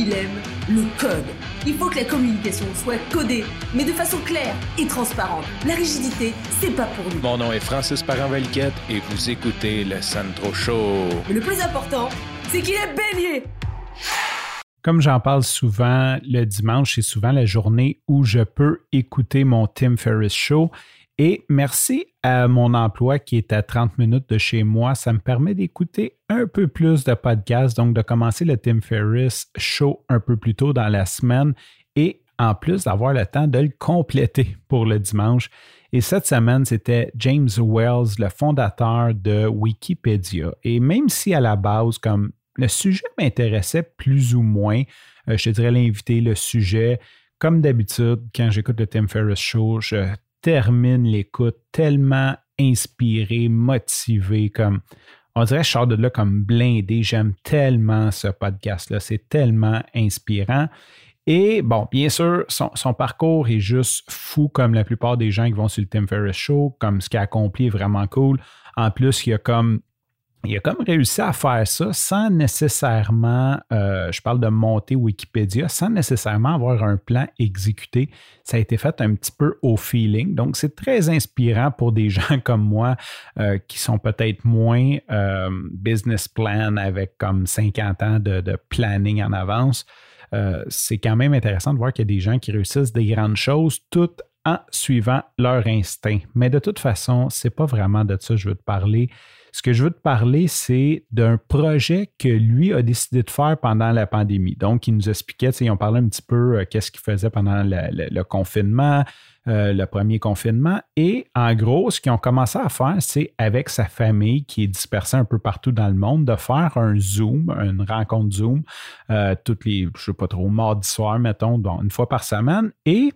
il aime le code. Il faut que la communication soit codée, mais de façon claire et transparente. La rigidité, c'est pas pour nous. Mon nom est Francis parent et vous écoutez le Sandro Show. Mais le plus important, c'est qu'il est bélier. Comme j'en parle souvent, le dimanche, c'est souvent la journée où je peux écouter mon Tim Ferriss Show. Et merci à mon emploi qui est à 30 minutes de chez moi, ça me permet d'écouter un peu plus de podcasts, donc de commencer le Tim Ferriss Show un peu plus tôt dans la semaine et en plus d'avoir le temps de le compléter pour le dimanche. Et cette semaine, c'était James Wells, le fondateur de Wikipédia. Et même si à la base, comme le sujet m'intéressait plus ou moins, euh, je te dirais l'invité, le sujet, comme d'habitude, quand j'écoute le Tim Ferriss Show, je termine l'écoute tellement inspiré, motivé, comme on dirait je sors de là comme blindé. J'aime tellement ce podcast-là. C'est tellement inspirant. Et bon, bien sûr, son, son, parcours est juste fou comme la plupart des gens qui vont sur le Tim Ferriss Show, comme ce qu'il a accompli est vraiment cool. En plus, il y a comme il a comme réussi à faire ça sans nécessairement, euh, je parle de monter Wikipédia, sans nécessairement avoir un plan exécuté. Ça a été fait un petit peu au feeling. Donc, c'est très inspirant pour des gens comme moi euh, qui sont peut-être moins euh, business plan avec comme 50 ans de, planning en avance. c'est quand même intéressant de voir qu'il y a des gens qui réussissent des grandes choses tout en suivant leur instinct. Mais de toute façon, c'est pas vraiment de ça que je veux te parler. Ce que je veux te parler, c'est d'un projet que lui a décidé de faire pendant la pandémie. Donc, il nous expliquait, ils ont parlé un petit peu euh, qu'est-ce qu'il faisait pendant le, confinement, euh, le premier confinement. Et en gros, ce qu'ils ont commencé à faire, c'est avec sa famille qui est dispersée un peu partout dans le monde, de faire un Zoom, une rencontre Zoom, euh, toutes les, je ne sais pas trop, mardi soir, mettons, une fois par semaine. Et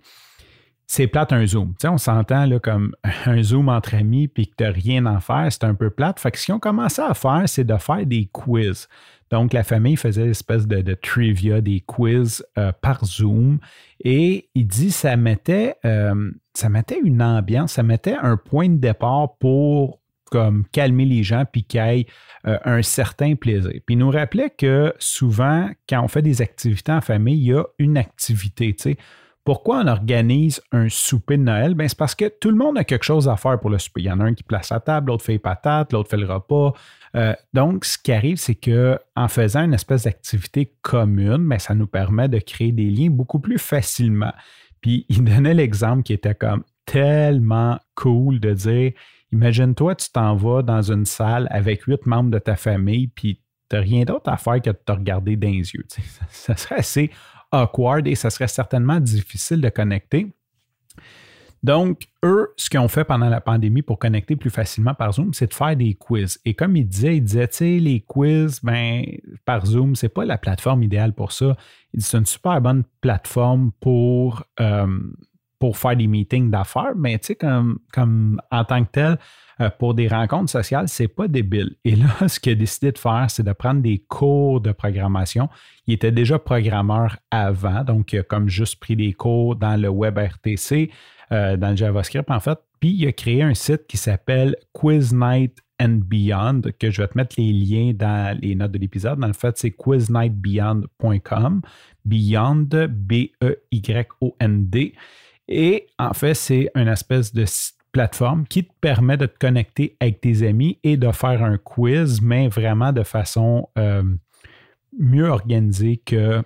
c'est plate un Zoom. on s'entend comme un Zoom entre amis puis que tu n'as rien à faire, c'est un peu plate. Fait que ce qu'ils ont commencé à faire, c'est de faire des quiz. Donc, la famille faisait une espèce de, trivia, des quiz euh, par Zoom. Et il dit ça mettait, euh, ça mettait une ambiance, ça mettait un point de départ pour comme calmer les gens puis qu'il y ait euh, un certain plaisir. Puis il nous rappelait que souvent, quand on fait des activités en famille, il y a une activité. Sais, pourquoi on organise un souper de Noël? Ben, c'est parce que tout le monde a quelque chose à faire pour le souper. Il y en a un qui place la table, l'autre fait les l'autre fait le repas. Euh, donc, ce qui arrive, c'est qu'en faisant une espèce d'activité commune, ben, ça nous permet de créer des liens beaucoup plus facilement. Puis, il donnait l'exemple qui était comme tellement cool de dire Imagine-toi, tu t'en vas dans une salle avec huit membres de ta famille, puis tu n'as rien d'autre à faire que de te regarder dans les yeux. Ça serait assez awkward et ça serait certainement difficile de connecter. Donc, eux, ce qu'ils ont fait pendant la pandémie pour connecter plus facilement par Zoom, c'est de faire des quiz. Et comme il disait, il disait, tu sais, les quiz, ben, par Zoom, c'est pas la plateforme idéale pour ça. Il dit, c'est une super bonne plateforme pour, euh, pour faire des meetings d'affaires, mais tu sais, comme, comme en tant que tel, euh, pour des rencontres sociales, c'est pas débile. Et là, ce qu'il a décidé de faire, c'est de prendre des cours de programmation. Il était déjà programmeur avant, donc il a comme juste pris des cours dans le WebRTC, euh, dans le JavaScript en fait. Puis il a créé un site qui s'appelle Quiz Night and Beyond, que je vais te mettre les liens dans les notes de l'épisode. Dans le fait, c'est quiznightbeyond.com. Beyond, B-E-Y-O-N-D. Et en fait, c'est une espèce de plateforme qui te permet de te connecter avec tes amis et de faire un quiz, mais vraiment de façon euh, mieux organisée que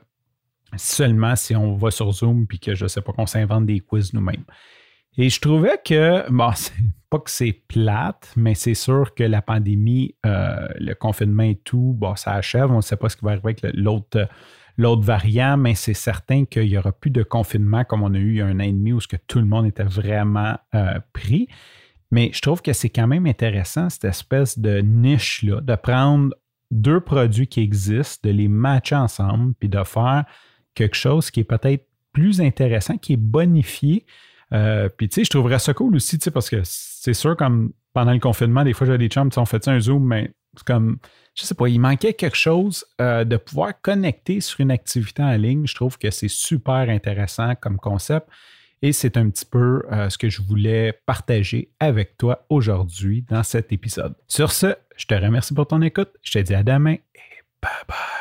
seulement si on va sur Zoom puis que je ne sais pas qu'on s'invente des quiz nous-mêmes. Et je trouvais que, bon, pas que c'est plate, mais c'est sûr que la pandémie, euh, le confinement et tout, bon, ça achève. On ne sait pas ce qui va arriver avec l'autre l'autre variant, mais c'est certain qu'il n'y aura plus de confinement comme on a eu il y a un an et demi où que tout le monde était vraiment euh, pris. Mais je trouve que c'est quand même intéressant, cette espèce de niche-là, de prendre deux produits qui existent, de les matcher ensemble, puis de faire quelque chose qui est peut-être plus intéressant, qui est bonifié. Euh, puis, tu sais, je trouverais ça cool aussi, tu sais, parce que c'est sûr, comme pendant le confinement, des fois, j'ai des chums, on fait un Zoom, mais comme je sais pas, il manquait quelque chose euh, de pouvoir connecter sur une activité en ligne. Je trouve que c'est super intéressant comme concept et c'est un petit peu euh, ce que je voulais partager avec toi aujourd'hui dans cet épisode. Sur ce, je te remercie pour ton écoute. Je te dis à demain et bye bye.